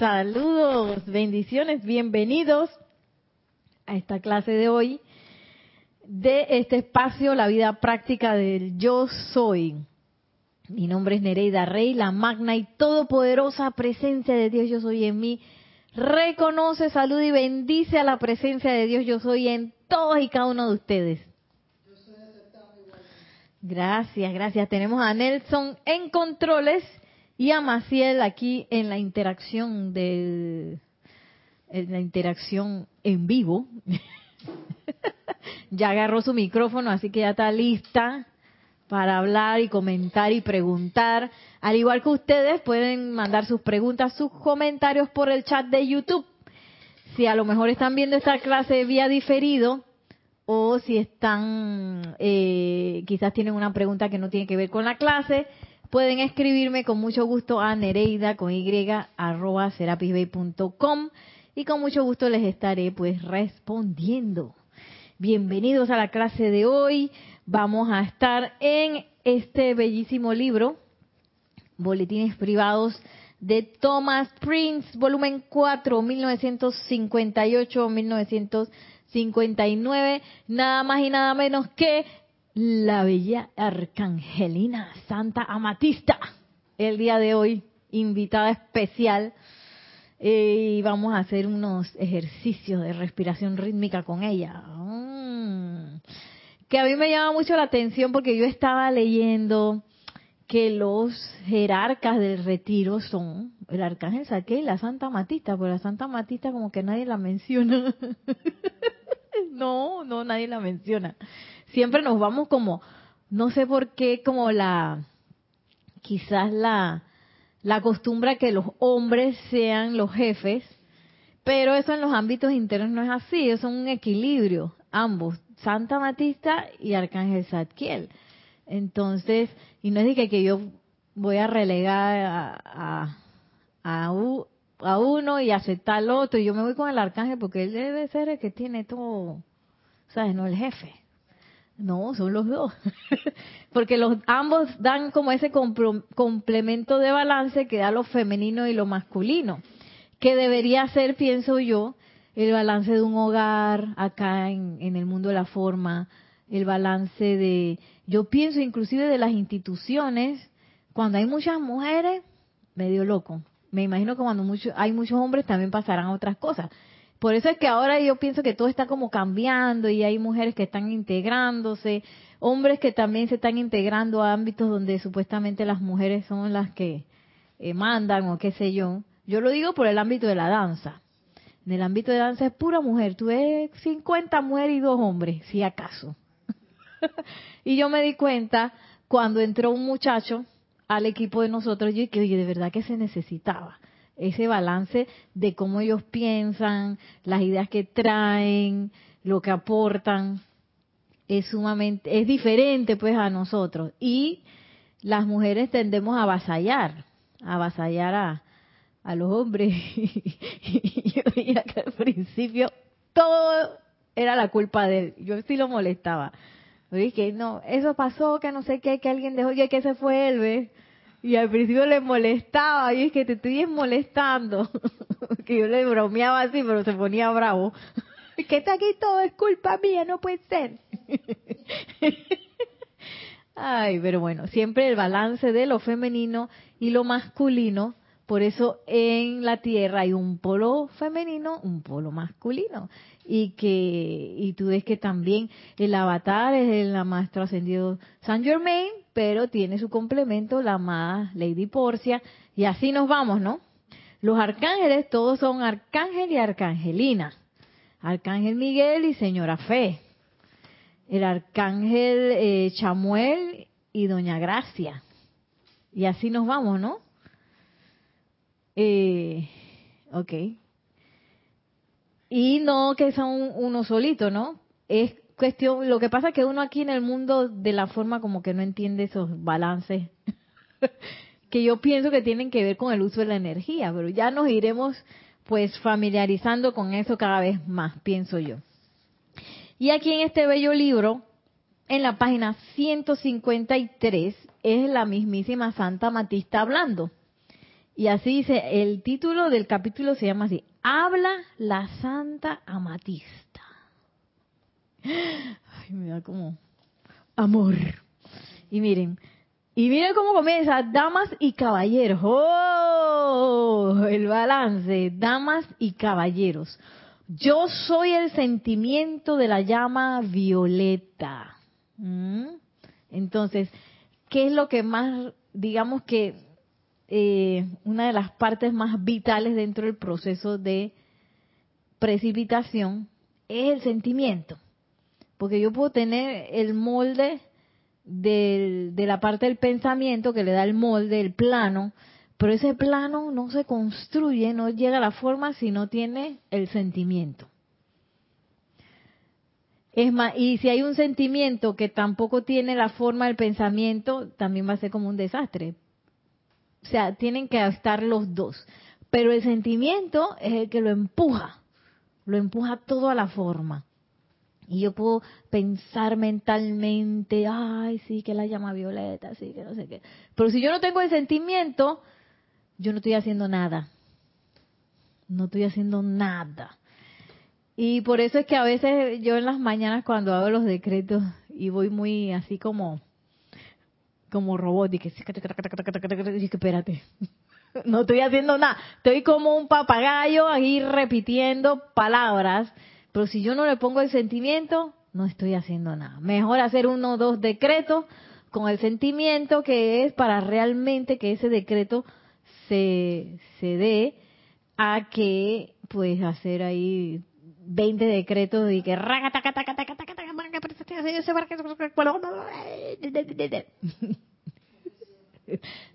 Saludos, bendiciones, bienvenidos a esta clase de hoy de este espacio, la vida práctica del yo soy. Mi nombre es Nereida Rey, la magna y todopoderosa presencia de Dios yo soy en mí. Reconoce, saluda y bendice a la presencia de Dios yo soy en todos y cada uno de ustedes. Gracias, gracias. Tenemos a Nelson en controles y a Maciel aquí en la interacción de en la interacción en vivo. ya agarró su micrófono, así que ya está lista para hablar y comentar y preguntar. Al igual que ustedes, pueden mandar sus preguntas, sus comentarios por el chat de YouTube. Si a lo mejor están viendo esta clase vía diferido, o si están, eh, quizás tienen una pregunta que no tiene que ver con la clase, pueden escribirme con mucho gusto a nereida con y arroba y con mucho gusto les estaré pues respondiendo. Bienvenidos a la clase de hoy. Vamos a estar en este bellísimo libro, Boletines Privados de Thomas Prince, volumen 4, 1958-1958. 59, nada más y nada menos que la bella Arcangelina Santa Amatista. El día de hoy, invitada especial. Eh, y vamos a hacer unos ejercicios de respiración rítmica con ella. Mm. Que a mí me llama mucho la atención porque yo estaba leyendo que los jerarcas del retiro son el arcángel Saque y la Santa Matista, pero la Santa Matista como que nadie la menciona. no, no, nadie la menciona. Siempre nos vamos como, no sé por qué, como la, quizás la, la costumbre que los hombres sean los jefes, pero eso en los ámbitos internos no es así, es un equilibrio, ambos, Santa Matista y Arcángel Zadkiel. Entonces, y no es de que, yo voy a relegar a, a, a, a uno y aceptar al otro. Y yo me voy con el arcángel porque él debe ser el que tiene todo, ¿sabes? No el jefe. No, son los dos. porque los ambos dan como ese complemento de balance que da lo femenino y lo masculino. Que debería ser, pienso yo, el balance de un hogar acá en, el mundo de la forma, el balance de, yo pienso inclusive de las instituciones, cuando hay muchas mujeres, medio loco me imagino que cuando mucho, hay muchos hombres también pasarán otras cosas. Por eso es que ahora yo pienso que todo está como cambiando y hay mujeres que están integrándose, hombres que también se están integrando a ámbitos donde supuestamente las mujeres son las que eh, mandan o qué sé yo. Yo lo digo por el ámbito de la danza. En el ámbito de danza es pura mujer. Tú ves 50 mujeres y dos hombres, si acaso. y yo me di cuenta cuando entró un muchacho al equipo de nosotros, yo que oye, de verdad que se necesitaba ese balance de cómo ellos piensan, las ideas que traen, lo que aportan, es sumamente, es diferente pues a nosotros. Y las mujeres tendemos a avasallar, a avasallar a, a los hombres. y yo veía que al principio todo era la culpa de él. Yo sí lo molestaba. Dije, no, eso pasó, que no sé qué, que alguien dejó, que, se fue él, ¿ves? Y al principio le molestaba, y es que te estoy molestando. que yo le bromeaba así, pero se ponía bravo. que está aquí todo es culpa mía, no puede ser. Ay, pero bueno, siempre el balance de lo femenino y lo masculino. Por eso en la Tierra hay un polo femenino, un polo masculino y que y tú ves que también el avatar es el maestro ascendido Saint Germain, pero tiene su complemento la amada Lady Porcia y así nos vamos, ¿no? Los arcángeles todos son arcángel y arcangelina. Arcángel Miguel y Señora Fe. El arcángel eh, Chamuel y Doña Gracia. Y así nos vamos, ¿no? Eh, ok. Y no que son uno solito, ¿no? Es cuestión, lo que pasa es que uno aquí en el mundo de la forma como que no entiende esos balances que yo pienso que tienen que ver con el uso de la energía, pero ya nos iremos pues familiarizando con eso cada vez más, pienso yo. Y aquí en este bello libro, en la página 153, es la mismísima Santa Matista hablando. Y así dice, el título del capítulo se llama así, Habla la Santa Amatista. Ay, me da como amor. Y miren, y miren cómo comienza, damas y caballeros. ¡Oh! El balance, damas y caballeros. Yo soy el sentimiento de la llama violeta. ¿Mm? Entonces, ¿qué es lo que más, digamos que eh, una de las partes más vitales dentro del proceso de precipitación es el sentimiento? Porque yo puedo tener el molde de la parte del pensamiento que le da el molde, el plano, pero ese plano no se construye, no llega a la forma si no tiene el sentimiento. Es más, y si hay un sentimiento que tampoco tiene la forma del pensamiento, también va a ser como un desastre. O sea, tienen que estar los dos. Pero el sentimiento es el que lo empuja, lo empuja todo a la forma. Y yo puedo pensar mentalmente, ay, sí, que la llama violeta, sí, que no sé qué. Pero si yo no tengo el sentimiento, yo no estoy haciendo nada. No estoy haciendo nada. Y por eso es que a veces yo en las mañanas cuando hago los decretos y voy muy así como como robot y que espérate. No estoy haciendo nada. Estoy como un papagayo ahí repitiendo palabras, pero si yo no le pongo el sentimiento, no estoy haciendo nada. Mejor hacer uno o dos decretos con el sentimiento que es para realmente que ese decreto se, se dé a que pues hacer ahí 20 decretos y que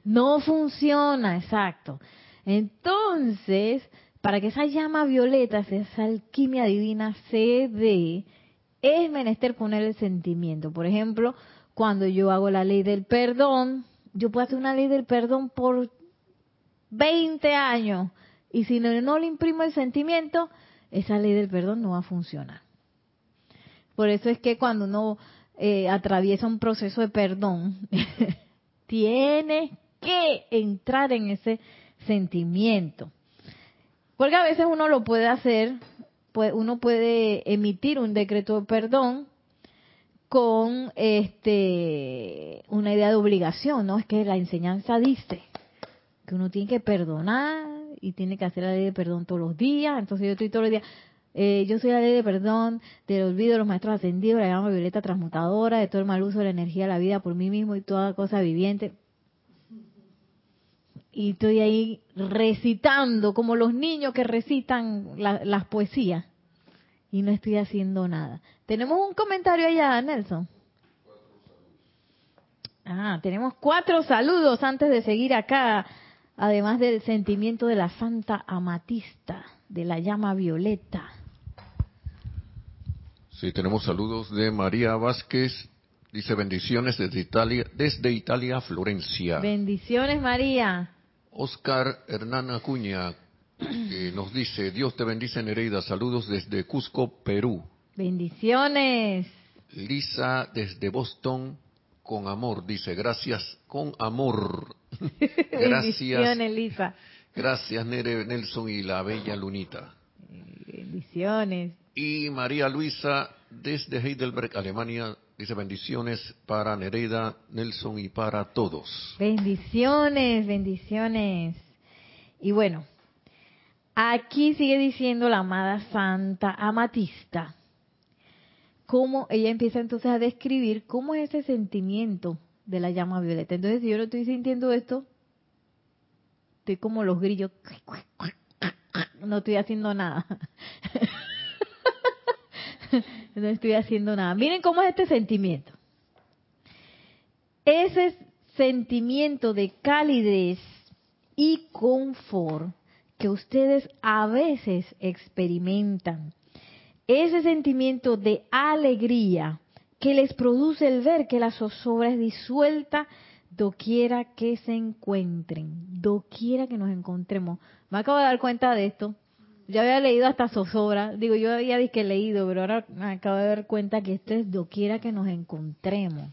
no funciona, exacto. Entonces, para que esa llama violeta, esa alquimia divina se dé, es menester poner el sentimiento. Por ejemplo, cuando yo hago la ley del perdón, yo puedo hacer una ley del perdón por 20 años y si no, no le imprimo el sentimiento, esa ley del perdón no va a funcionar. Por eso es que cuando uno eh, atraviesa un proceso de perdón, tiene que entrar en ese sentimiento. Porque a veces uno lo puede hacer, uno puede emitir un decreto de perdón con este una idea de obligación, ¿no? Es que la enseñanza dice que uno tiene que perdonar y tiene que hacer la ley de perdón todos los días. Entonces yo estoy todos los días, eh, yo soy la ley de perdón, del olvido de los maestros ascendidos, la llama violeta transmutadora, de todo el mal uso de la energía de la vida por mí mismo y toda cosa viviente. Y estoy ahí recitando, como los niños que recitan las poesías. Y no estoy haciendo nada. Tenemos un comentario allá, Nelson. Ah, tenemos cuatro saludos antes de seguir acá además del sentimiento de la Santa Amatista, de la llama violeta. Sí, tenemos saludos de María Vázquez, dice bendiciones desde Italia, desde Italia, Florencia. Bendiciones, María. Oscar Hernán Acuña nos dice, Dios te bendice Nereida, saludos desde Cusco, Perú. Bendiciones. Lisa desde Boston, con amor, dice, gracias, con amor. gracias. Elisa. Gracias, Nere Nelson y la bella Lunita. Bendiciones. Y María Luisa, desde Heidelberg, Alemania, dice bendiciones para Nereida, Nelson y para todos. Bendiciones, bendiciones. Y bueno, aquí sigue diciendo la amada Santa Amatista cómo ella empieza entonces a describir cómo es ese sentimiento de la llama violeta. Entonces, si yo no estoy sintiendo esto, estoy como los grillos, no estoy haciendo nada. no estoy haciendo nada. Miren cómo es este sentimiento. Ese sentimiento de calidez y confort que ustedes a veces experimentan ese sentimiento de alegría que les produce el ver que la zozobra es disuelta doquiera que se encuentren, doquiera que nos encontremos. Me acabo de dar cuenta de esto. Ya había leído hasta zozobra, digo, yo había que leído, pero ahora me acabo de dar cuenta que esto es doquiera que nos encontremos.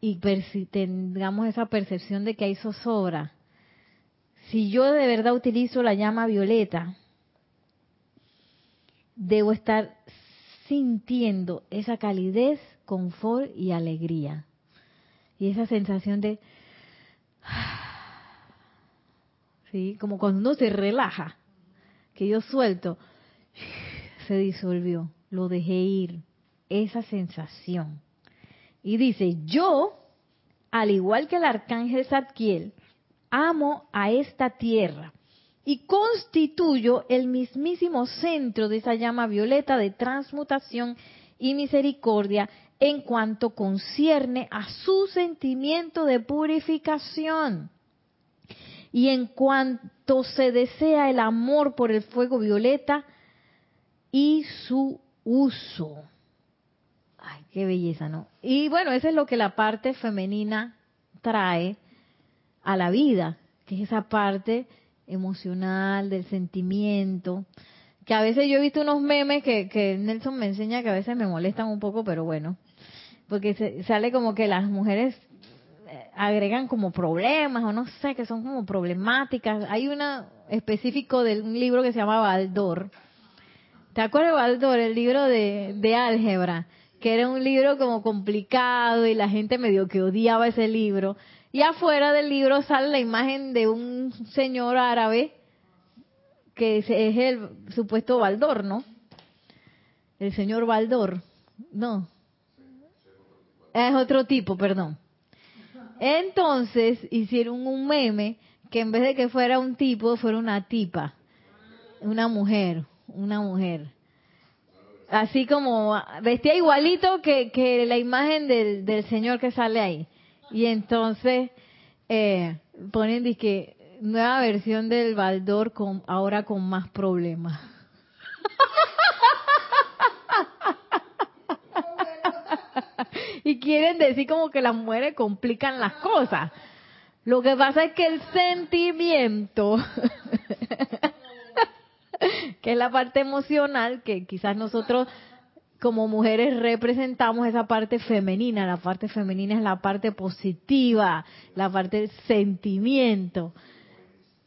Y tengamos esa percepción de que hay zozobra, si yo de verdad utilizo la llama violeta, debo estar sintiendo esa calidez, confort y alegría. Y esa sensación de, sí, como cuando uno se relaja, que yo suelto, se disolvió, lo dejé ir, esa sensación. Y dice, yo, al igual que el arcángel Zadkiel, amo a esta tierra y constituyo el mismísimo centro de esa llama violeta de transmutación y misericordia en cuanto concierne a su sentimiento de purificación. Y en cuanto se desea el amor por el fuego violeta y su uso. Ay, qué belleza, ¿no? Y bueno, eso es lo que la parte femenina trae a la vida, que es esa parte emocional, del sentimiento, que a veces yo he visto unos memes que, que Nelson me enseña que a veces me molestan un poco, pero bueno, porque se, sale como que las mujeres agregan como problemas o no sé, que son como problemáticas. Hay una específico de un libro que se llama Baldor. ¿Te acuerdas de Baldor, el libro de, de álgebra? Que era un libro como complicado y la gente medio que odiaba ese libro. Y afuera del libro sale la imagen de un señor árabe que es, el supuesto Baldor, ¿no? El señor Baldor. No. Es otro tipo, perdón. Entonces hicieron un meme que en vez de que fuera un tipo, fuera una tipa. Una mujer, una mujer. Así como vestía igualito que, que la imagen del, del señor que sale ahí. Y entonces eh, ponen que nueva versión del Baldor con ahora con más problemas. y quieren decir como que las mujeres complican las cosas. Lo que pasa es que el sentimiento, que es la parte emocional, que quizás nosotros como mujeres representamos esa parte femenina. La parte femenina es la parte positiva, la parte del sentimiento.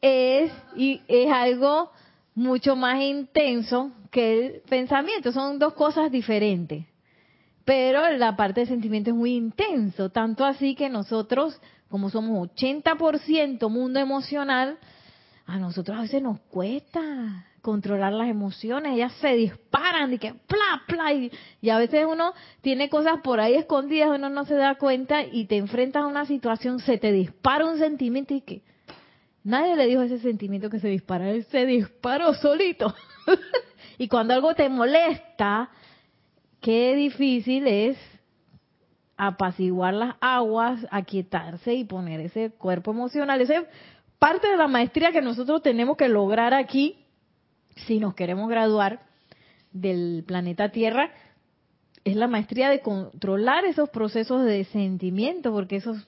Es, y es algo mucho más intenso que el pensamiento. Son dos cosas diferentes. Pero la parte del sentimiento es muy intenso. Tanto así que nosotros, como somos 80% mundo emocional, a nosotros a veces nos cuesta controlar las emociones, ellas se disparan y que pla, pla, y, a veces uno tiene cosas por ahí escondidas, uno no se da cuenta y te enfrentas a una situación, se te dispara un sentimiento y que nadie le dijo ese sentimiento que se dispara, él se disparó solito. y cuando algo te molesta, qué difícil es apaciguar las aguas, aquietarse y poner ese cuerpo emocional, ese parte de la maestría que nosotros tenemos que lograr aquí si nos queremos graduar del planeta Tierra, es la maestría de controlar esos procesos de sentimiento, porque esos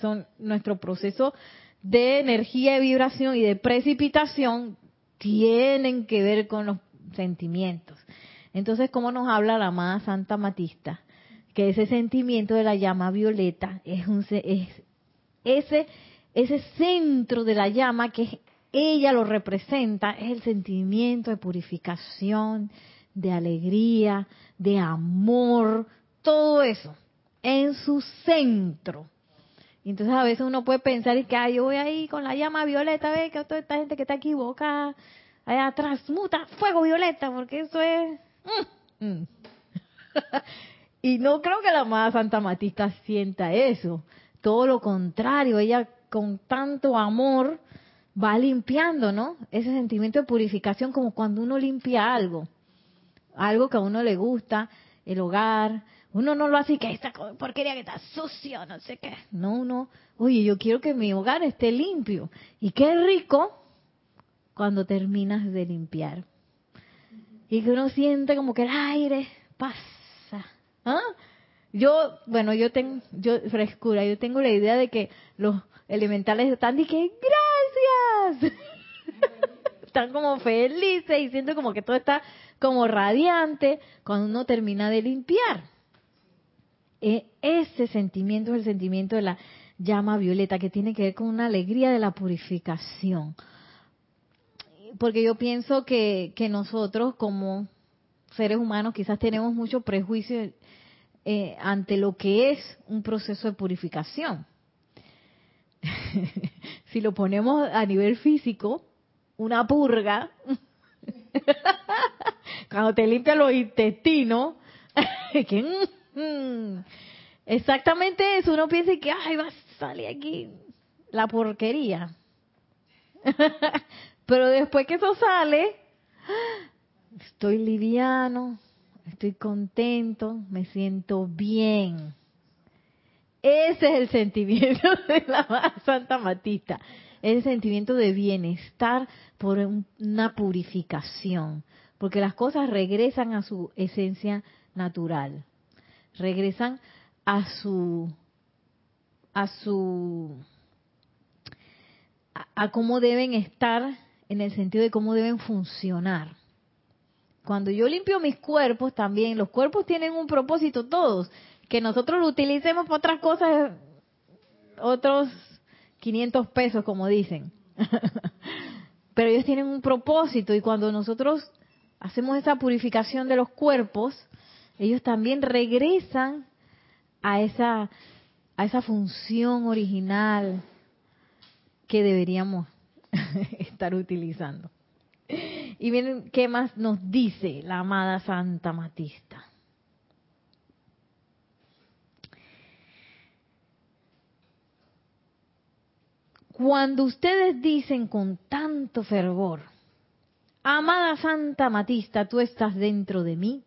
son nuestro proceso de energía, de vibración y de precipitación, tienen que ver con los sentimientos. Entonces, ¿cómo nos habla la amada Santa Matista? Que ese sentimiento de la llama violeta es, un, es ese, ese centro de la llama que ella lo representa, es el sentimiento de purificación, de alegría, de amor, todo eso en su centro. entonces a veces uno puede pensar y que yo voy ahí con la llama violeta, ve que toda esta gente que está equivocada, allá atrás, muta fuego violeta, porque eso es... Mm, mm. y no creo que la amada Santa Matista sienta eso. Todo lo contrario, ella con tanto amor va limpiando, ¿no? Ese sentimiento de purificación como cuando uno limpia algo, algo que a uno le gusta, el hogar, uno no lo hace que esta porquería que está sucio, no sé qué. No, no. Oye, yo quiero que mi hogar esté limpio. Y qué rico cuando terminas de limpiar. Y que uno siente como que el aire pasa. ¿Ah? Yo, bueno, yo tengo, yo, frescura, yo tengo la idea de que los elementales están y que, Están como felices y siento como que todo está como radiante cuando uno termina de limpiar. E, ese sentimiento es el sentimiento de la llama violeta, que tiene que ver con una alegría de la purificación. Porque yo pienso que, nosotros como seres humanos quizás tenemos mucho prejuicio eh, ante lo que es un proceso de purificación. si lo ponemos a nivel físico, una purga, cuando te limpian los intestinos, que, mm, exactamente eso, uno piensa que, ay, va a salir aquí la porquería. Pero después que eso sale, estoy liviano, estoy contento, me siento bien. Ese es el sentimiento de la Santa Matista, es el sentimiento de bienestar por una purificación, porque las cosas regresan a su esencia natural, regresan a su a su a cómo deben estar en el sentido de cómo deben funcionar. Cuando yo limpio mis cuerpos también, los cuerpos tienen un propósito todos, que nosotros lo utilicemos para otras cosas, otros 500 pesos como dicen. Pero ellos tienen un propósito y cuando nosotros hacemos esa purificación de los cuerpos, ellos también regresan a esa a esa función original que deberíamos estar utilizando. Y miren qué más nos dice la amada Santa Matista. Cuando ustedes dicen con tanto fervor, amada Santa Matista, tú estás dentro de mí,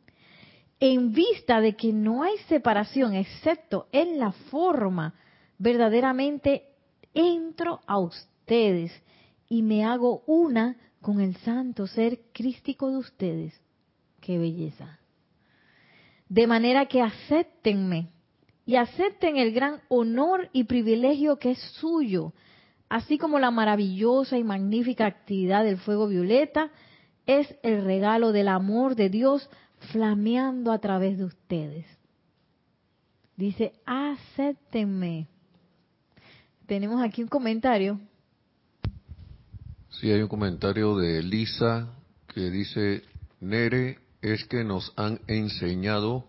en vista de que no hay separación excepto en la forma, verdaderamente entro a ustedes y me hago una con el santo ser crístico de ustedes. Qué belleza. De manera que acéptenme y acepten el gran honor y privilegio que es suyo, así como la maravillosa y magnífica actividad del fuego violeta es el regalo del amor de Dios flameando a través de ustedes. Dice, acéptenme. Tenemos aquí un comentario Sí, hay un comentario de Lisa que dice, Nere, es que nos han enseñado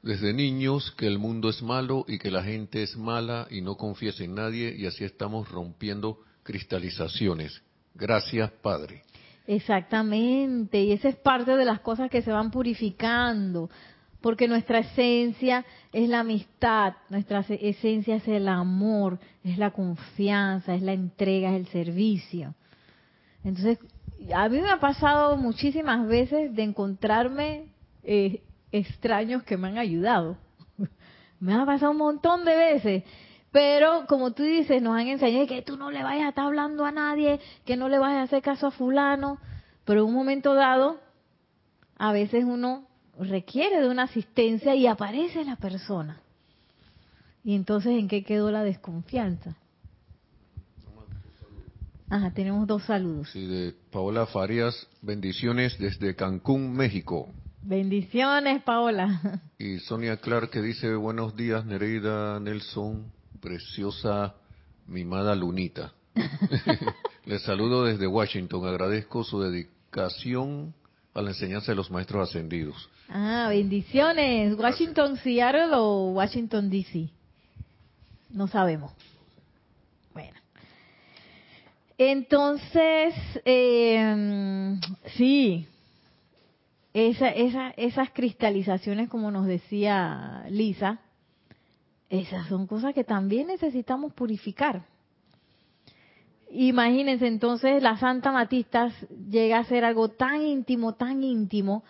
desde niños que el mundo es malo y que la gente es mala y no confiesa en nadie y así estamos rompiendo cristalizaciones. Gracias, Padre. Exactamente, y esa es parte de las cosas que se van purificando, porque nuestra esencia es la amistad, nuestra esencia es el amor, es la confianza, es la entrega, es el servicio. Entonces, a mí me ha pasado muchísimas veces de encontrarme eh, extraños que me han ayudado. me ha pasado un montón de veces. Pero como tú dices, nos han enseñado que tú no le vayas a estar hablando a nadie, que no le vayas a hacer caso a fulano. Pero en un momento dado, a veces uno requiere de una asistencia y aparece la persona. Y entonces, ¿en qué quedó la desconfianza? Ajá, tenemos dos saludos. Sí, de Paola Farias, bendiciones desde Cancún, México. Bendiciones, Paola. Y Sonia Clark que dice, buenos días, Nereida Nelson, preciosa, mimada lunita. Les saludo desde Washington, agradezco su dedicación a la enseñanza de los maestros ascendidos. Ah, bendiciones. ¿Washington Seattle o Washington DC? No sabemos. Entonces, eh, sí, esa, esa, esas cristalizaciones, como nos decía Lisa, esas son cosas que también necesitamos purificar. Imagínense entonces, la Santa Matistas llega a ser algo tan íntimo, tan íntimo,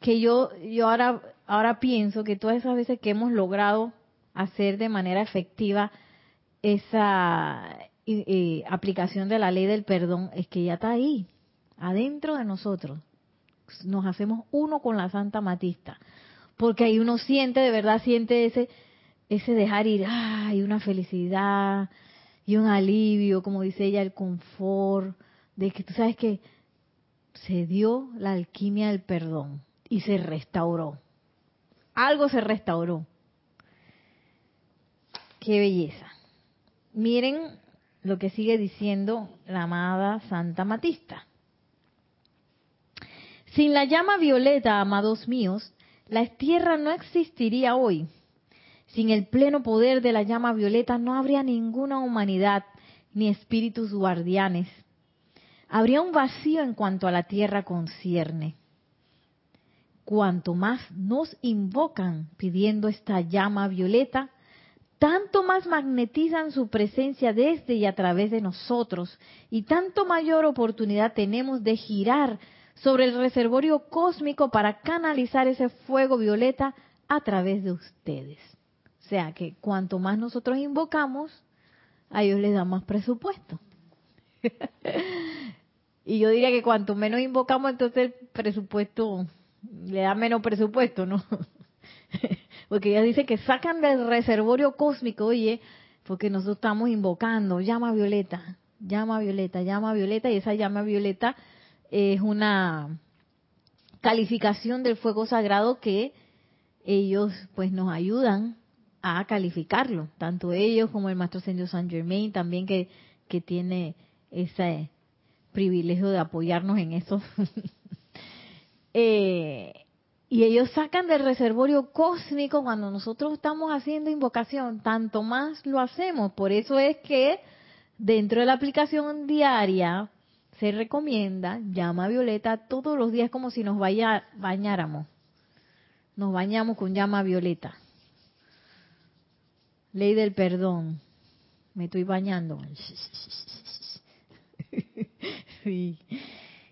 que yo, yo ahora, ahora pienso que todas esas veces que hemos logrado hacer de manera efectiva esa, aplicación de la ley del perdón es que ya está ahí, adentro de nosotros. Nos hacemos uno con la Santa Matista, porque ahí uno siente, de verdad siente ese, ese dejar ir, ay, una felicidad y un alivio, como dice ella, el confort, de que tú sabes que se dio la alquimia del perdón y se restauró. Algo se restauró. Qué belleza. miren lo que sigue diciendo la amada Santa Matista. Sin la llama violeta, amados míos, la tierra no existiría hoy. Sin el pleno poder de la llama violeta no habría ninguna humanidad ni espíritus guardianes. Habría un vacío en cuanto a la tierra concierne. Cuanto más nos invocan pidiendo esta llama violeta, tanto más magnetizan su presencia desde y a través de nosotros y tanto mayor oportunidad tenemos de girar sobre el reservorio cósmico para canalizar ese fuego violeta a través de ustedes. O sea que cuanto más nosotros invocamos, a ellos les da más presupuesto. y yo diría que cuanto menos invocamos, entonces el presupuesto le da menos presupuesto, ¿no? porque ella dice que sacan del reservorio cósmico, oye, porque nosotros estamos invocando, llama violeta, llama violeta, llama violeta, y esa llama violeta es una calificación del fuego sagrado que ellos pues nos ayudan a calificarlo, tanto ellos como el Maestro Sendio San Germain también que, que tiene ese privilegio de apoyarnos en eso. eh, y ellos sacan del reservorio cósmico cuando nosotros estamos haciendo invocación, tanto más lo hacemos. Por eso es que dentro de la aplicación diaria se recomienda llama violeta todos los días como si nos bañáramos. Nos bañamos con llama violeta. Ley del perdón. Me estoy bañando. sí.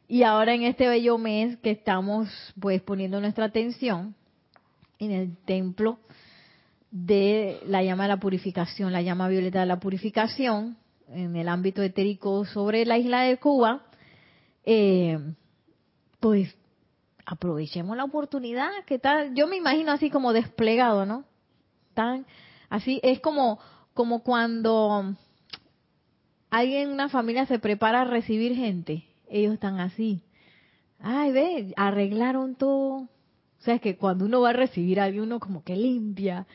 Y ahora en este bello mes que estamos pues poniendo nuestra atención en el templo de la llama de la purificación, la llama violeta de la purificación, en el ámbito etérico sobre la isla de Cuba, eh, pues aprovechemos la oportunidad que tal, yo me imagino así como desplegado, ¿no? Tan, así es como, como cuando alguien en una familia se prepara a recibir gente ellos están así. Ay, ve, arreglaron todo. O sea, es que cuando uno va a recibir a alguien, uno como que limpia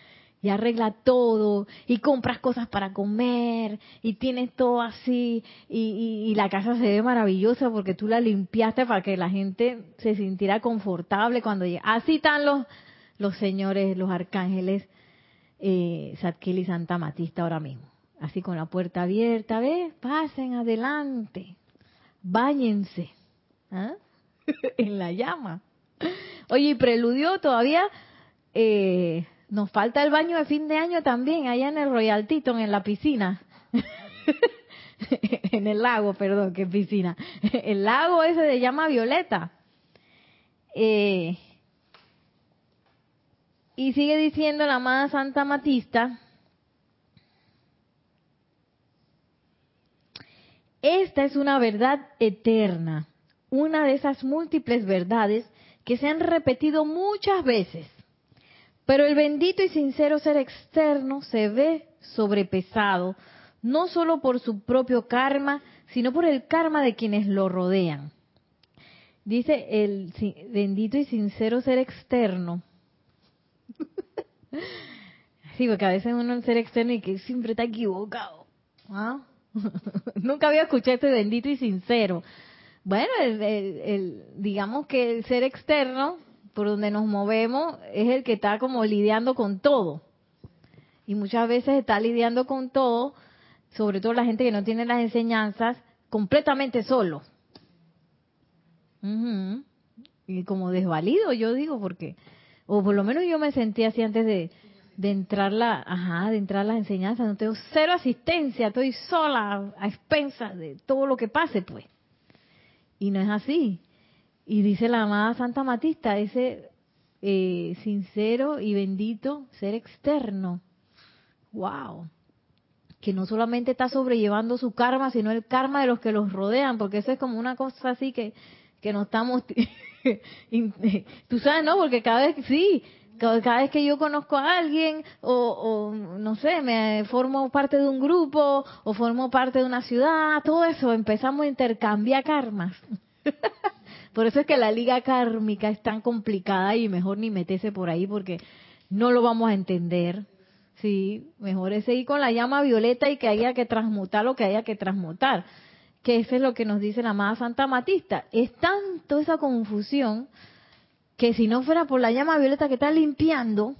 y arregla todo y compras cosas para comer y tienes todo así y, la casa se ve maravillosa porque tú la limpiaste para que la gente se sintiera confortable cuando llega. Así están los, los señores, los arcángeles eh, y Santa Matista ahora mismo. Así con la puerta abierta, ve, pasen adelante báñense ¿ah? en la llama. Oye, y preludió todavía, eh, nos falta el baño de fin de año también, allá en el Royal Teton, en la piscina. en el lago, perdón, que piscina. El lago ese de llama violeta. Eh, y sigue diciendo la amada Santa Matista, Esta es una verdad eterna, una de esas múltiples verdades que se han repetido muchas veces. Pero el bendito y sincero ser externo se ve sobrepesado, no solo por su propio karma, sino por el karma de quienes lo rodean. Dice el bendito y sincero ser externo. sí, porque a veces uno el ser externo y que siempre está equivocado. ¿Ah? Nunca había escuchado este bendito y sincero. Bueno, el, digamos que el ser externo, por donde nos movemos, es el que está como lidiando con todo. Y muchas veces está lidiando con todo, sobre todo la gente que no tiene las enseñanzas, completamente solo. Y como desvalido, yo digo, porque, o por lo menos yo me sentí así antes de, de entrar la, ajá, de entrar las enseñanzas, no tengo cero asistencia, estoy sola a expensas de todo lo que pase, pues. Y no es así. Y dice la amada Santa Matista, ese eh, sincero y bendito ser externo. Wow. Que no solamente está sobrellevando su karma, sino el karma de los que los rodean, porque eso es como una cosa así que, que no estamos... Tú sabes, ¿no? Porque cada vez, sí, cada vez que yo conozco a alguien o, no sé, me formo parte de un grupo o formo parte de una ciudad, todo eso, empezamos a intercambiar karmas. por eso es que la liga kármica es tan complicada y mejor ni metese por ahí porque no lo vamos a entender. Sí, mejor es seguir con la llama violeta y que haya que transmutar lo que haya que transmutar. Que eso es lo que nos dice la amada Santa Matista. Es tanto esa confusión que si no fuera por la llama violeta que está limpiando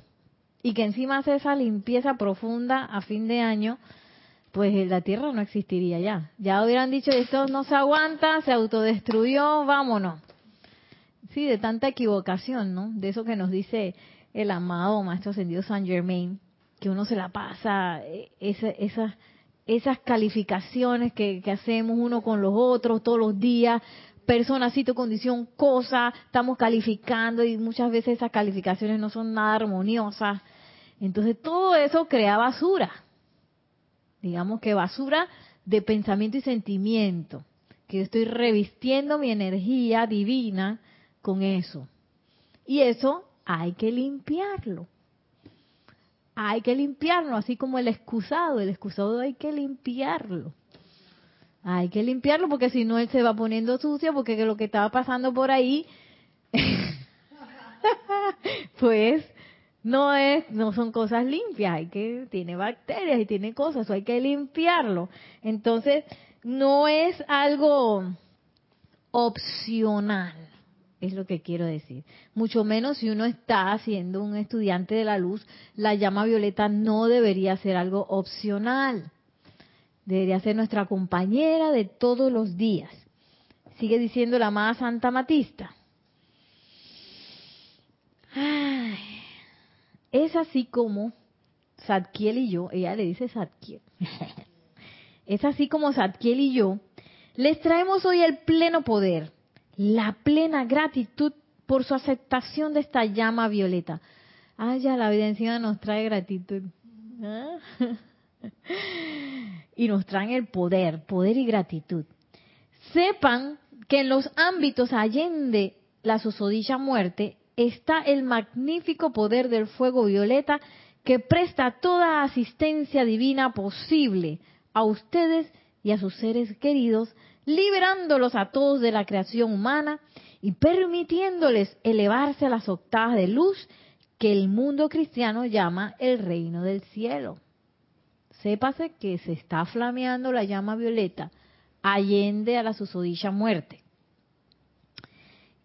y que encima hace esa limpieza profunda a fin de año, pues la Tierra no existiría ya. Ya hubieran dicho, esto no se aguanta, se autodestruyó, vámonos. Sí, de tanta equivocación, ¿no? De eso que nos dice el amado Maestro Ascendido San Germain, que uno se la pasa, eh, esas, esas calificaciones que, que hacemos uno con los otros todos los días, persona, sitio, condición, cosa, estamos calificando y muchas veces esas calificaciones no son nada armoniosas. Entonces todo eso crea basura. Digamos que basura de pensamiento y sentimiento. Que yo estoy revistiendo mi energía divina con eso. Y eso hay que limpiarlo. Hay que limpiarlo, así como el excusado. El excusado hay que limpiarlo. Hay que limpiarlo porque si no él se va poniendo sucio porque lo que estaba pasando por ahí pues no es no son cosas limpias, hay que tiene bacterias y tiene cosas, eso hay que limpiarlo. Entonces, no es algo opcional, es lo que quiero decir. Mucho menos si uno está siendo un estudiante de la luz, la llama violeta no debería ser algo opcional debería ser nuestra compañera de todos los días. Sigue diciendo la amada Santa Matista. es así como Zadkiel y yo, ella le dice Zadkiel, es así como Zadkiel y yo les traemos hoy el pleno poder, la plena gratitud por su aceptación de esta llama violeta. Ah, ya la vida encima nos trae gratitud. ¿Ah? Y nos traen el poder, poder y gratitud. Sepan que en los ámbitos allende la susodicha muerte está el magnífico poder del fuego violeta que presta toda asistencia divina posible a ustedes y a sus seres queridos, liberándolos a todos de la creación humana y permitiéndoles elevarse a las octavas de luz que el mundo cristiano llama el reino del cielo sépase que se está flameando la llama violeta allende a la susodicha muerte.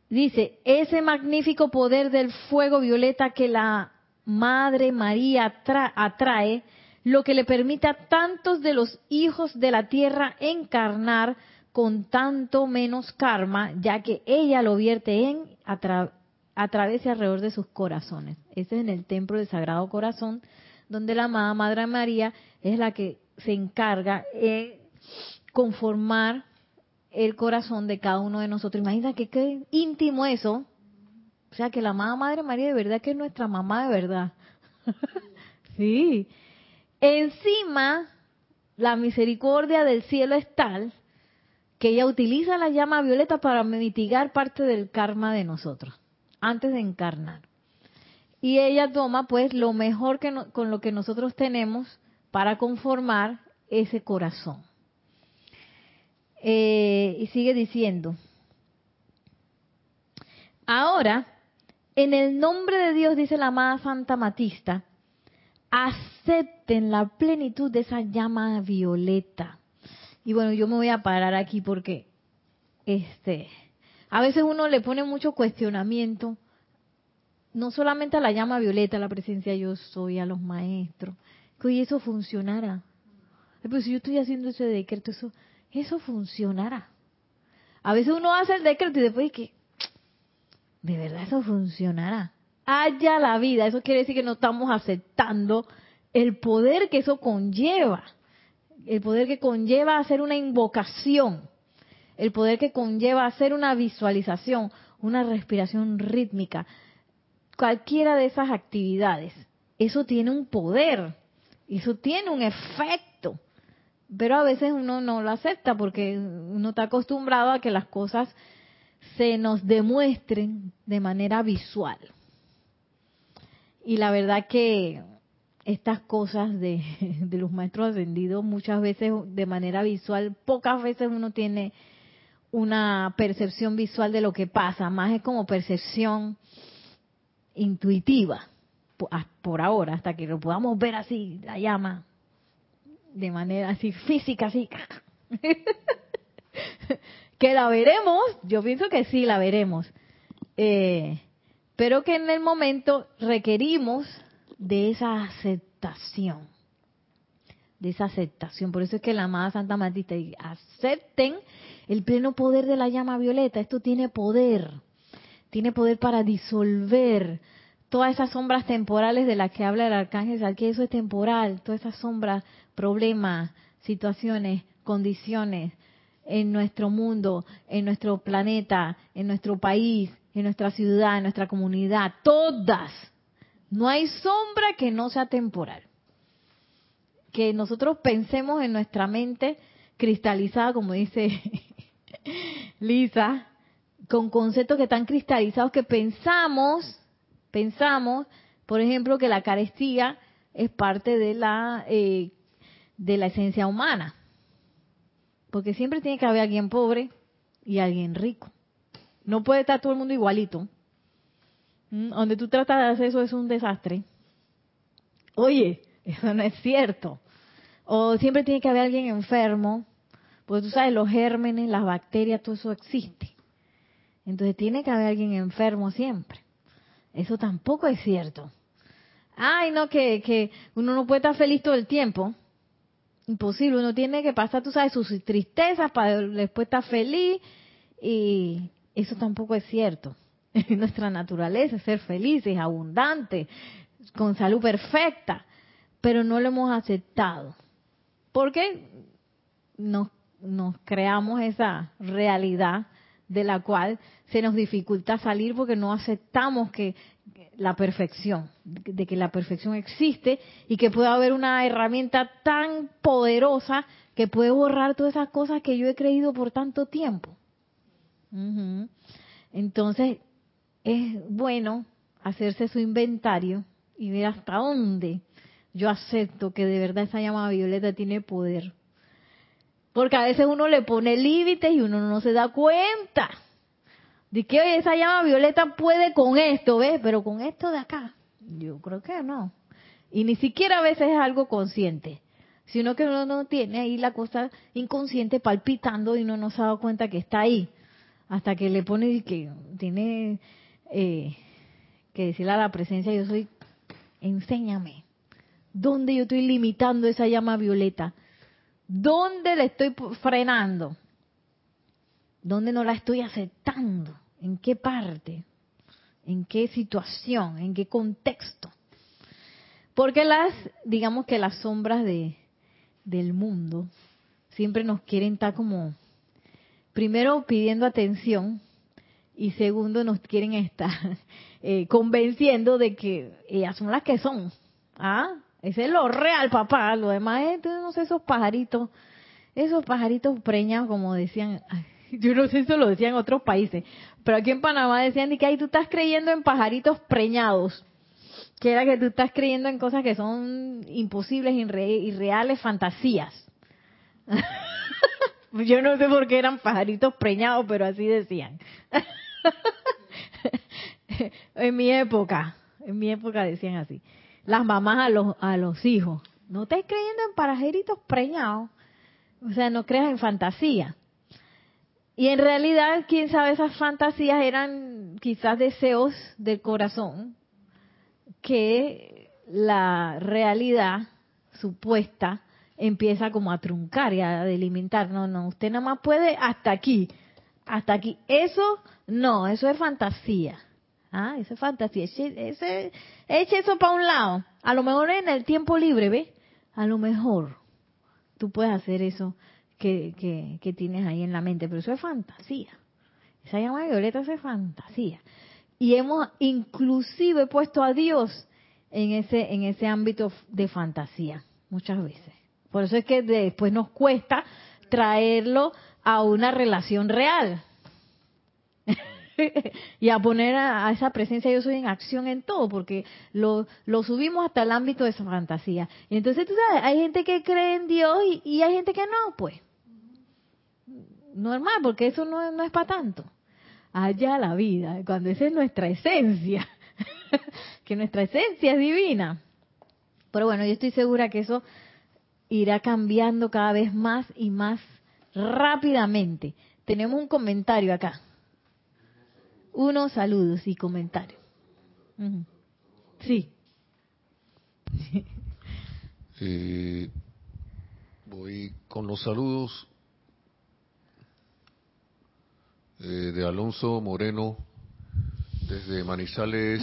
Dice, ese magnífico poder del fuego violeta que la Madre María atrae, lo que le permite a tantos de los hijos de la tierra encarnar con tanto menos karma, ya que ella lo vierte en a, través y alrededor de sus corazones. Ese es en el templo del Sagrado Corazón, donde la amada Madre María es la que se encarga de conformar el corazón de cada uno de nosotros. Imagínate que qué íntimo eso. O sea, que la amada Madre María de verdad que es nuestra mamá de verdad. sí. Encima, la misericordia del cielo es tal que ella utiliza la llama violeta para mitigar parte del karma de nosotros, antes de encarnar y ella toma pues lo mejor que con lo que nosotros tenemos para conformar ese corazón. Eh, y sigue diciendo, ahora, en el nombre de Dios, dice la amada Santa Matista, acepten la plenitud de esa llama violeta. Y bueno, yo me voy a parar aquí porque este a veces uno le pone mucho cuestionamiento no solamente a la llama violeta, a la presencia yo soy, a los maestros, que hoy eso funcionara. Pero si yo estoy haciendo ese decreto, eso, eso funcionará. A veces uno hace el decreto y después que, de verdad eso funcionará. Haya la vida, eso quiere decir que no estamos aceptando el poder que eso conlleva, el poder que conlleva hacer una invocación, el poder que conlleva hacer una visualización, una respiración rítmica, cualquiera de esas actividades. Eso tiene un poder, eso tiene un efecto, pero a veces uno no lo acepta porque uno está acostumbrado a que las cosas se nos demuestren de manera visual. Y la verdad que estas cosas de, de los maestros ascendidos muchas veces de manera visual, pocas veces uno tiene una percepción visual de lo que pasa, más es como percepción intuitiva. por ahora, hasta que lo podamos ver así, la llama, de manera así física, así. que la veremos, yo pienso que sí, la veremos. Eh, pero que en el momento requerimos de esa aceptación, de esa aceptación. Por eso es que la amada Santa Matista dice, acepten el pleno poder de la llama violeta. Esto tiene poder, tiene poder para disolver todas esas sombras temporales de las que habla el arcángel eso es temporal, todas esas sombras, problemas, situaciones, condiciones en nuestro mundo, en nuestro planeta, en nuestro país, en nuestra ciudad, en nuestra comunidad, todas. No hay sombra que no sea temporal. Que nosotros pensemos en nuestra mente cristalizada, como dice Lisa, con conceptos que están cristalizados, que pensamos, pensamos, por ejemplo, que la carestía es parte de la, eh, de la esencia humana. Porque siempre tiene que haber alguien pobre y alguien rico. No puede estar todo el mundo igualito. Mm, donde tú tratas de hacer eso es un desastre. Oye, eso no es cierto. O siempre tiene que haber alguien enfermo, porque tú sabes, los gérmenes, las bacterias, todo eso existe. Entonces tiene que haber alguien enfermo siempre. Eso tampoco es cierto. Ay, no, que, uno no puede estar feliz todo el tiempo. Imposible, uno tiene que pasar, tú sabes, sus tristezas para después estar feliz y, eso tampoco es cierto. Nuestra naturaleza es ser felices, abundantes, con salud perfecta, pero no lo hemos aceptado. Porque nos, nos creamos esa realidad de la cual se nos dificulta salir porque no aceptamos que la perfección, de que la perfección existe y que puede haber una herramienta tan poderosa que puede borrar todas esas cosas que yo he creído por tanto tiempo. Entonces, es bueno hacerse su inventario y ver hasta dónde yo acepto que de verdad esa llama violeta tiene poder. Porque a veces uno le pone límites y uno no se da cuenta de que esa llama violeta puede con esto, ¿ves? Pero con esto de acá, yo creo que no. Y ni siquiera a veces es algo consciente, sino que uno no tiene ahí la cosa inconsciente palpitando y uno no se ha dado cuenta que está ahí hasta que le pone que tiene eh, que decirle a la presencia, yo soy, enséñame, ¿dónde yo estoy limitando esa llama violeta? ¿Dónde le estoy frenando? ¿Dónde no la estoy aceptando? ¿En qué parte? ¿En qué situación? ¿En qué contexto? Porque las, digamos que las sombras de, del mundo siempre nos quieren estar como primero pidiendo atención y segundo nos quieren estar eh, convenciendo de que ellas son las que son. ¿Ah? Ese es lo real, papá. Lo demás es, no sé, esos pajaritos, esos pajaritos preñados, como decían, yo no sé si lo decían otros países, pero aquí en Panamá decían que ahí tú estás creyendo en pajaritos preñados. Que era que tú estás creyendo en cosas que son imposibles, irreales, fantasías. Yo no sé por qué eran pajaritos preñados, pero así decían. en mi época, en mi época decían así. Las mamás a los, a los hijos, no estés creyendo en pajaritos preñados. O sea, no creas en fantasía. Y en realidad, quién sabe, esas fantasías eran quizás deseos del corazón que la realidad supuesta empieza como a truncar y a delimitar. No, no, usted nada más puede hasta aquí, hasta aquí. Eso, no, eso es fantasía. Ah, eso es fantasía. Eche, eso para un lado. A lo mejor en el tiempo libre, ¿ves? A lo mejor tú puedes hacer eso que, que, que tienes ahí en la mente, pero eso es fantasía. Esa llama violeta es fantasía. Y hemos inclusive puesto a Dios en ese, en ese ámbito de fantasía, muchas veces. Por eso es que después nos cuesta traerlo a una relación real. y a poner a, esa presencia yo soy en acción en todo, porque lo, lo subimos hasta el ámbito de esa fantasía. Y entonces tú sabes, hay gente que cree en Dios y, hay gente que no, pues. Normal, porque eso no, no es para tanto. Allá la vida, cuando esa es nuestra esencia, que nuestra esencia es divina. Pero bueno, yo estoy segura que eso irá cambiando cada vez más y más rápidamente. Tenemos un comentario acá. Unos saludos y comentarios. Sí. Eh, voy con los saludos eh, de Alonso Moreno desde Manizales,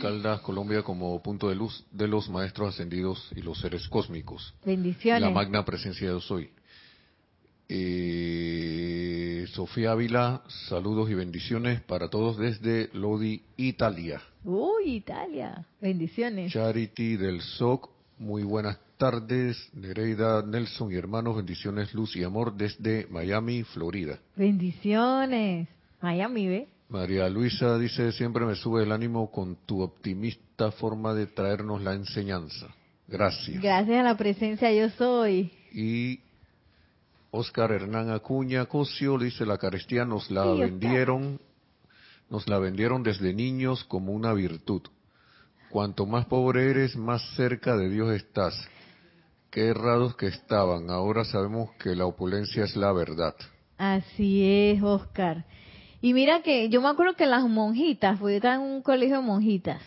Caldas, Colombia, como punto de luz de los maestros ascendidos y los seres cósmicos. Bendiciones. La magna presencia de hoy. Eh, Sofía Ávila, saludos y bendiciones para todos desde Lodi, Italia. Uy, Italia. Bendiciones. Charity del SOC, muy buenas tardes. Nereida Nelson y hermanos, bendiciones, luz y amor desde Miami, Florida. Bendiciones. Miami, ¿ve? María Luisa dice, siempre me sube el ánimo con tu optimista forma de traernos la enseñanza. Gracias. Gracias a la presencia yo soy. Y Oscar Hernán Acuña Cosio dice, la carestía nos la vendieron, nos la vendieron desde niños como una virtud. Cuanto más pobre eres, más cerca de Dios estás. Qué errados que estaban. Ahora sabemos que la opulencia es la verdad. Así es, Oscar. Y mira que yo me acuerdo que las monjitas, porque yo estaba en un colegio de monjitas,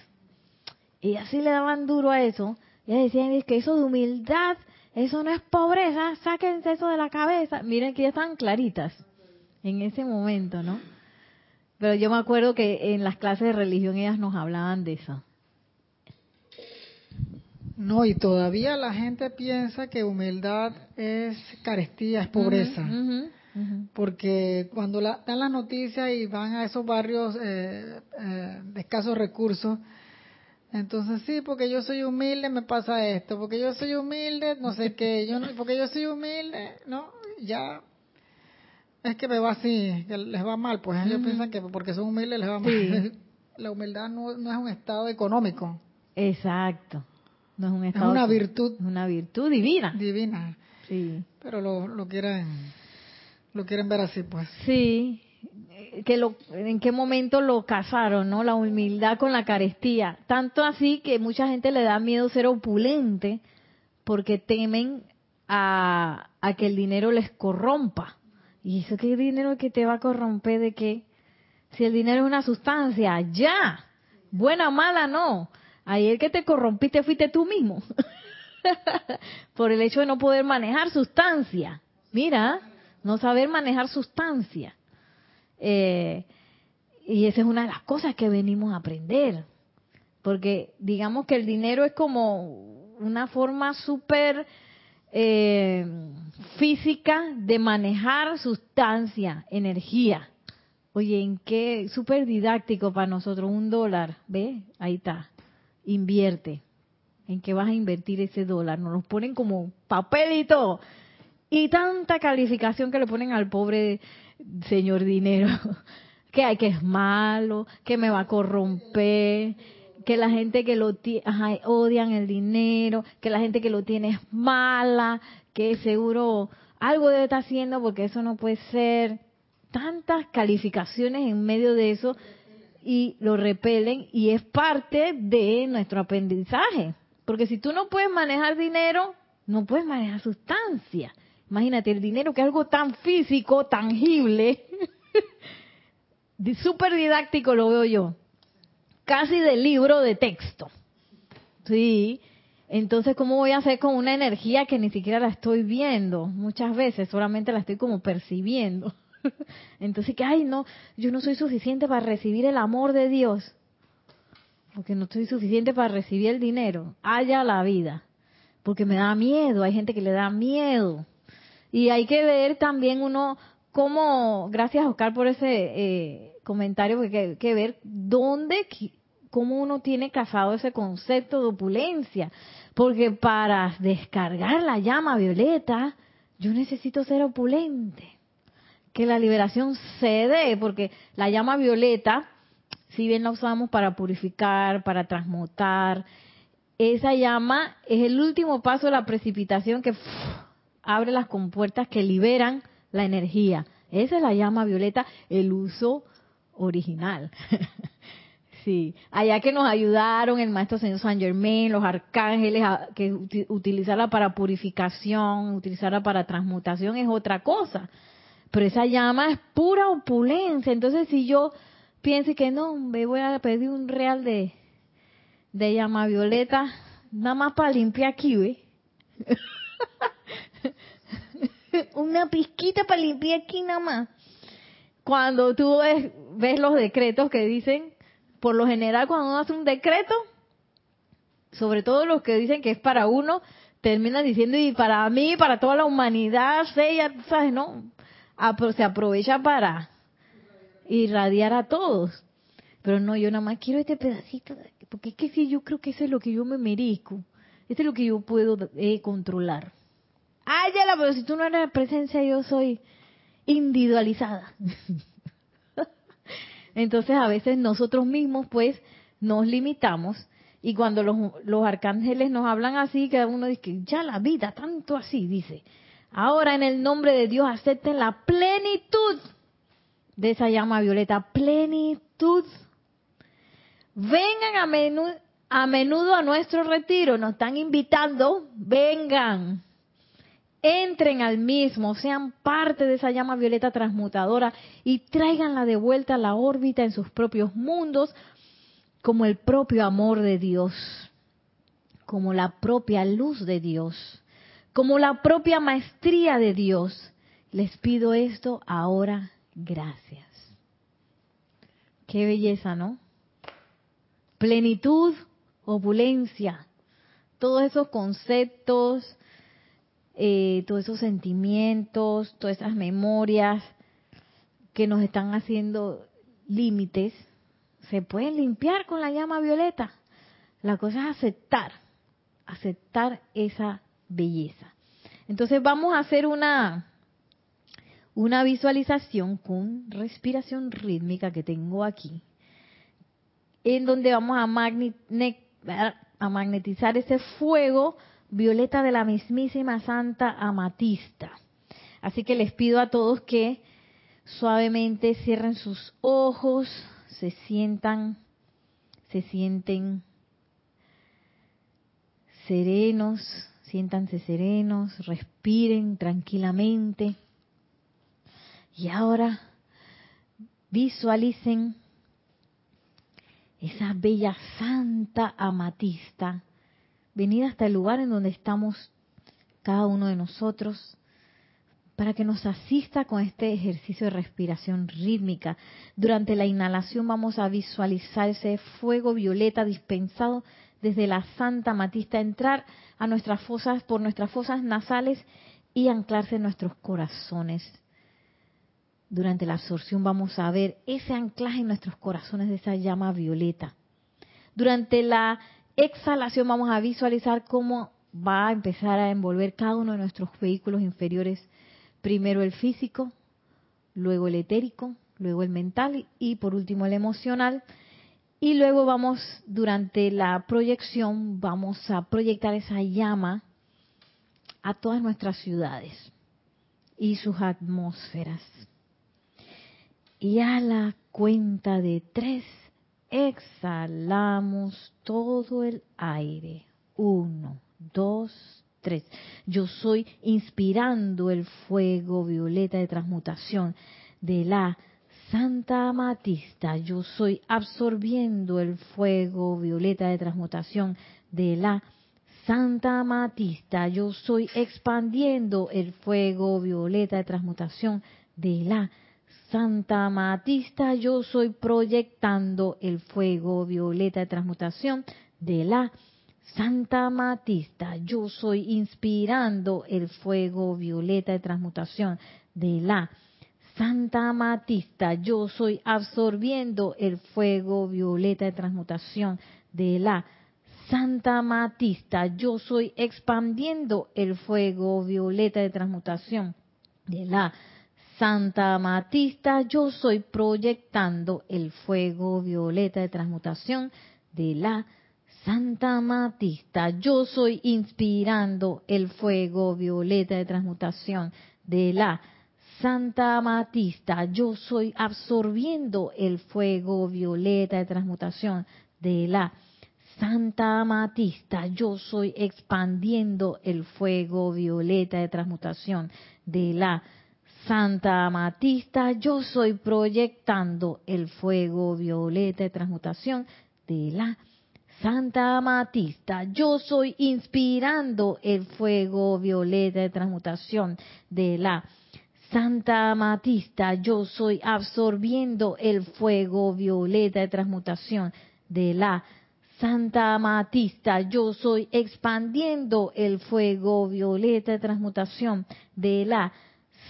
y así le daban duro a eso. Y decían es que eso de humildad, eso no es pobreza, sáquense eso de la cabeza. Miren que ya están claritas en ese momento, ¿no? Pero yo me acuerdo que en las clases de religión ellas nos hablaban de eso. No, y todavía la gente piensa que humildad es carestía, es pobreza. Porque cuando la, dan las noticias y van a esos barrios eh, eh, de escasos recursos, entonces sí, porque yo soy humilde me pasa esto, porque yo soy humilde, no sé qué, yo no, porque yo soy humilde, no, ya es que me va así, que les va mal, pues ellos piensan que porque son humildes les va mal. La humildad no, no es un estado económico. Exacto. No es un estado. Es una virtud. Es una virtud divina. Divina. Sí. Pero lo, lo quieren lo quieren ver así, pues. Sí, que lo, en qué momento lo casaron, ¿no? La humildad con la carestía. Tanto así que mucha gente le da miedo ser opulente porque temen a, a que el dinero les corrompa. ¿Y eso qué dinero que te va a corromper de qué? Si el dinero es una sustancia, ya. Buena o mala, no. El que te corrompiste fuiste tú mismo. Por el hecho de no poder manejar sustancia. Mira, no saber manejar sustancia. Eh, y esa es una de las cosas que venimos a aprender. Porque digamos que el dinero es como una forma súper eh, física de manejar sustancia, energía. Oye, ¿en qué? Súper didáctico para nosotros, un dólar, ¿ve? Ahí está, invierte. ¿En qué vas a invertir ese dólar? Nos lo ponen como papelito y tanta calificación que le ponen al pobre señor dinero, que hay que es malo, que me va a corromper, que la gente que lo tiene, odian el dinero, que la gente que lo tiene es mala, que seguro algo debe estar haciendo porque eso no puede ser. Tantas calificaciones en medio de eso y lo repelen y es parte de nuestro aprendizaje. Porque si tú no puedes manejar dinero, no puedes manejar sustancia. Imagínate, el dinero que es algo tan físico, tangible, súper didáctico lo veo yo, casi de libro de texto. Sí, entonces, ¿cómo voy a hacer con una energía que ni siquiera la estoy viendo? Muchas veces solamente la estoy como percibiendo. Entonces, que, ay, no, yo no soy suficiente para recibir el amor de Dios. Porque no soy suficiente para recibir el dinero. Haya la vida. Porque me da miedo. Hay gente que le da miedo. Y hay que ver también uno cómo, gracias Oscar por ese eh, comentario, porque hay que ver dónde, cómo uno tiene casado ese concepto de opulencia. Porque para descargar la llama violeta, yo necesito ser opulente. Que la liberación se dé, porque la llama violeta, si bien la usamos para purificar, para transmutar, esa llama es el último paso de la precipitación que abre las compuertas que liberan la energía. Esa es la llama violeta, el uso original. Sí, allá que nos ayudaron el maestro señor San Germain, los arcángeles, que utilizarla para purificación, utilizarla para transmutación es otra cosa. Pero esa llama es pura opulencia. Entonces, si yo pienso que no, me voy a pedir un real de, de llama violeta, nada más para limpiar aquí, ¿ve? Una pizquita para limpiar aquí nada más. Cuando tú ves, los decretos que dicen, por lo general cuando uno hace un decreto, sobre todo los que dicen que es para uno, terminan diciendo y para mí, para toda la humanidad, ya ¿sabes? ¿No? se aprovecha para irradiar a todos. Pero no, yo nada más quiero este pedacito, porque es que si yo creo que eso es lo que yo me merezco, eso es lo que yo puedo eh, controlar. Ay, ya la, pero si tú no eres presencia, yo soy individualizada. Entonces a veces nosotros mismos pues nos limitamos y cuando los, los arcángeles nos hablan así, que uno dice, ya la vida, tanto así, dice, Ahora en el nombre de Dios acepten la plenitud de esa llama violeta, plenitud. Vengan a menudo, a menudo a nuestro retiro, nos están invitando, vengan, entren al mismo, sean parte de esa llama violeta transmutadora y tráiganla de vuelta a la órbita en sus propios mundos como el propio amor de Dios, como la propia luz de Dios como la propia maestría de Dios. Les pido esto ahora, gracias. Qué belleza, ¿no? Plenitud, opulencia, todos esos conceptos, eh, todos esos sentimientos, todas esas memorias que nos están haciendo límites, se pueden limpiar con la llama violeta. La cosa es aceptar, aceptar esa belleza. Entonces vamos a hacer una, una visualización con respiración rítmica que tengo aquí, en donde vamos a, a magnetizar ese fuego violeta de la mismísima Santa Amatista. Así que les pido a todos que suavemente cierren sus ojos, se sientan, se sienten serenos, Siéntanse serenos, respiren tranquilamente. Y ahora visualicen esa bella santa amatista venida hasta el lugar en donde estamos cada uno de nosotros para que nos asista con este ejercicio de respiración rítmica. Durante la inhalación vamos a visualizar ese fuego violeta dispensado desde la Santa Matista, entrar a nuestras fosas, por nuestras fosas nasales y anclarse en nuestros corazones. Durante la absorción vamos a ver ese anclaje en nuestros corazones de esa llama violeta. Durante la exhalación vamos a visualizar cómo va a empezar a envolver cada uno de nuestros vehículos inferiores. Primero el físico, luego el etérico, luego el mental y por último el emocional. Y luego vamos, durante la proyección, vamos a proyectar esa llama a todas nuestras ciudades y sus atmósferas. Y a la cuenta de tres, exhalamos todo el aire. Uno, dos, tres. Yo soy inspirando el fuego violeta de transmutación de la Santa Amatista, yo soy absorbiendo el fuego violeta de transmutación de la Santa Amatista, yo soy expandiendo el fuego violeta de transmutación de la Santa Amatista, yo soy proyectando el fuego violeta de transmutación de la Santa Amatista, yo soy inspirando el fuego violeta de transmutación de la Santa Amatista, yo soy absorbiendo el fuego violeta de transmutación de la Santa Amatista, yo soy expandiendo el fuego violeta de transmutación de la Santa Amatista, yo soy proyectando el fuego violeta de transmutación de la Santa Amatista, yo soy inspirando el fuego violeta de transmutación de la Santa Amatista, yo soy absorbiendo el fuego violeta de transmutación de la Santa Amatista, yo soy expandiendo el fuego violeta de transmutación de la Santa Amatista, yo soy proyectando el fuego violeta de transmutación de la Santa Amatista, yo soy inspirando el fuego violeta de transmutación de la Santa Amatista, yo soy absorbiendo el fuego violeta de transmutación de la Santa Amatista, yo soy expandiendo el fuego violeta de transmutación de la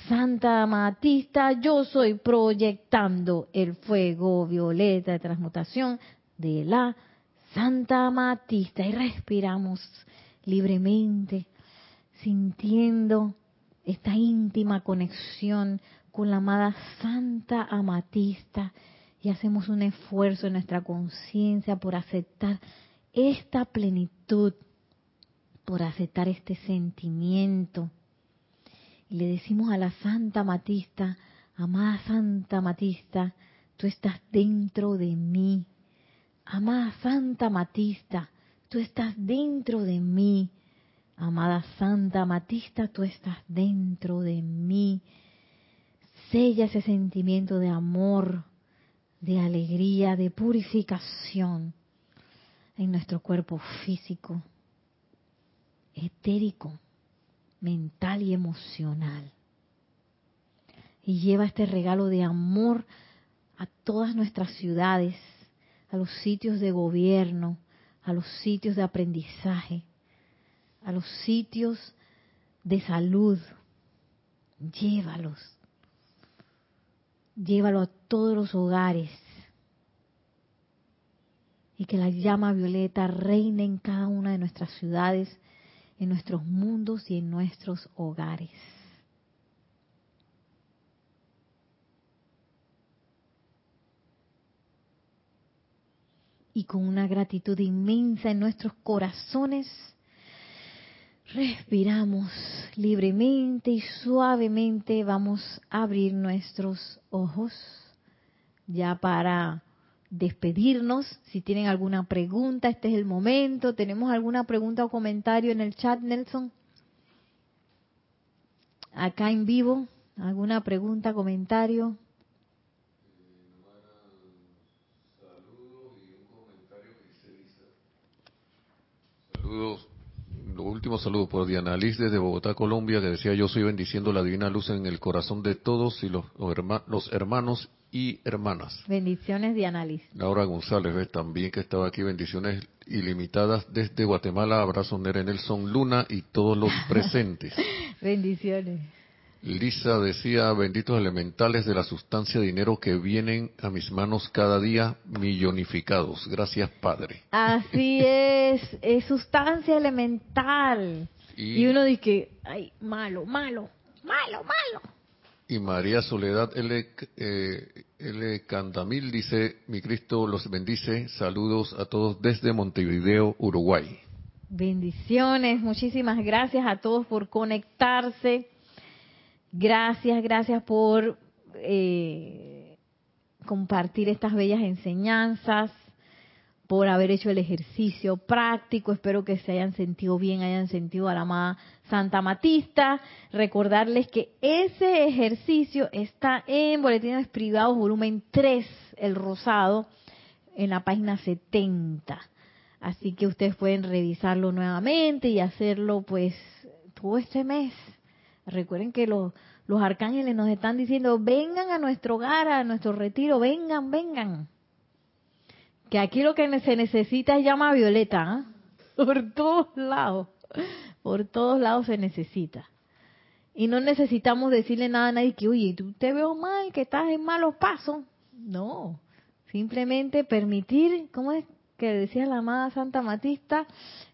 Santa Amatista, yo soy proyectando el fuego violeta de transmutación de la Santa Amatista y respiramos libremente, sintiendo esta íntima conexión con la amada Santa Amatista y hacemos un esfuerzo en nuestra conciencia por aceptar esta plenitud, por aceptar este sentimiento. Y le decimos a la Santa Amatista, amada Santa Amatista, tú estás dentro de mí. Amada Santa Amatista, tú estás dentro de mí. Amada Santa Amatista, tú estás dentro de mí. Sella ese sentimiento de amor, de alegría, de purificación en nuestro cuerpo físico, etérico, mental y emocional. Y lleva este regalo de amor a todas nuestras ciudades, a los sitios de gobierno, a los sitios de aprendizaje, a los sitios de salud. Llévalos. Llévalo a todos los hogares. Y que la llama violeta reine en cada una de nuestras ciudades, en nuestros mundos y en nuestros hogares. Y con una gratitud inmensa en nuestros corazones, Respiramos libremente y suavemente vamos a abrir nuestros ojos ya para despedirnos. Si tienen alguna pregunta, este es el momento. ¿Tenemos alguna pregunta o comentario en el chat, Nelson? Acá en vivo, ¿alguna pregunta, comentario? Saludos último saludo por Diana Liz desde Bogotá, Colombia, que decía yo soy bendiciendo la divina luz en el corazón de todos y los, los hermanos y hermanas. Bendiciones, Diana Liz. Laura González, ¿ves? también que estaba aquí, bendiciones ilimitadas desde Guatemala, abrazo Nere Nelson Luna y todos los presentes. bendiciones. Lisa decía, benditos elementales de la sustancia dinero que vienen a mis manos cada día millonificados. Gracias, Padre. Así es, es sustancia elemental. Y, uno dice, ay, malo, malo, malo, malo. Y María Soledad L. Eh, L. Candamil dice, mi Cristo los bendice, saludos a todos desde Montevideo, Uruguay. Bendiciones, muchísimas gracias a todos por conectarse Gracias, gracias por eh, compartir estas bellas enseñanzas, por haber hecho el ejercicio práctico. Espero que se hayan sentido bien, hayan sentido a la amada Santa Matista. Recordarles que ese ejercicio está en Boletines Privados, volumen 3, el rosado, en la página 70. Así que ustedes pueden revisarlo nuevamente y hacerlo pues todo este mes Recuerden que los, los arcángeles nos están diciendo, vengan a nuestro hogar, a nuestro retiro, vengan, vengan. Que aquí lo que se necesita es llama violeta, ¿ah? por todos lados, por todos lados se necesita. Y no necesitamos decirle nada a nadie que, oye, tú te veo mal, que estás en malos pasos. No, simplemente permitir, ¿cómo es? que decía la amada Santa Matista,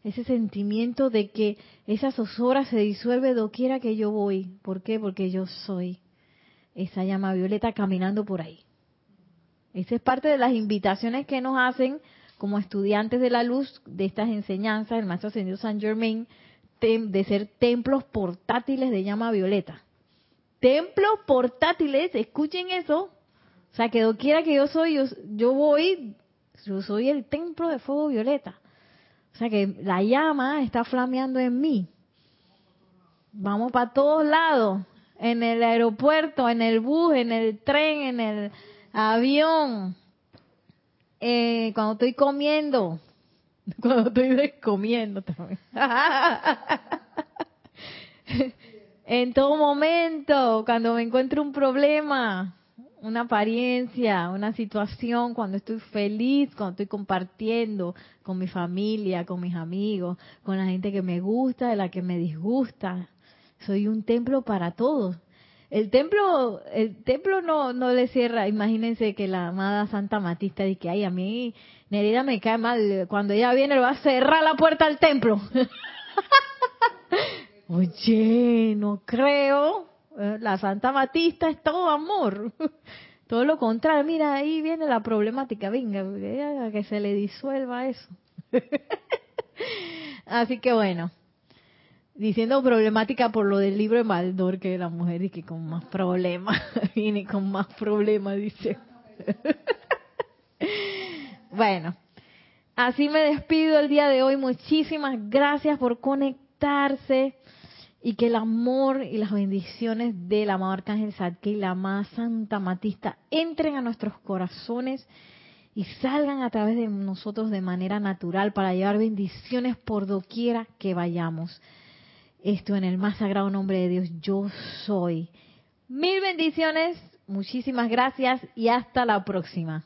ese sentimiento de que esa zozobra se disuelve doquiera que yo voy. ¿Por qué? Porque yo soy esa llama violeta caminando por ahí. Esa es parte de las invitaciones que nos hacen como estudiantes de la luz de estas enseñanzas, el Maestro Ascendido San Germain, de ser templos portátiles de llama violeta. templos portátiles, escuchen eso. O sea, que doquiera que yo soy, yo voy, yo soy el templo de fuego violeta. O sea, que la llama está flameando en mí. Vamos para todos lados. En el aeropuerto, en el bus, en el tren, en el avión. Eh, cuando estoy comiendo. Cuando estoy descomiendo también. en todo momento, cuando me encuentro un problema, una apariencia, una situación, cuando estoy feliz, cuando estoy compartiendo con mi familia, con mis amigos, con la gente que me gusta, de la que me disgusta. Soy un templo para todos. El templo, el templo no, no le cierra. Imagínense que la amada Santa Matista dice que, ay, a mí Nerida me cae mal. Cuando ella viene, le va a cerrar la puerta al templo. Oye, no creo. Eh, la Santa Matista es todo amor. Todo lo contrario. Mira, ahí viene la problemática. Venga, que se le disuelva eso. Así que bueno diciendo problemática por lo del libro de Maldor, que la mujer y que con más problemas, viene con más problemas, dice. bueno, así me despido el día de hoy. Muchísimas gracias por conectarse y que el amor y las bendiciones del amado Arcángel Sadke y la amada Santa Matista entren a nuestros corazones y salgan a través de nosotros de manera natural para llevar bendiciones por doquiera que vayamos esto en el más sagrado nombre de Dios, yo soy. Mil bendiciones, muchísimas gracias y hasta la próxima.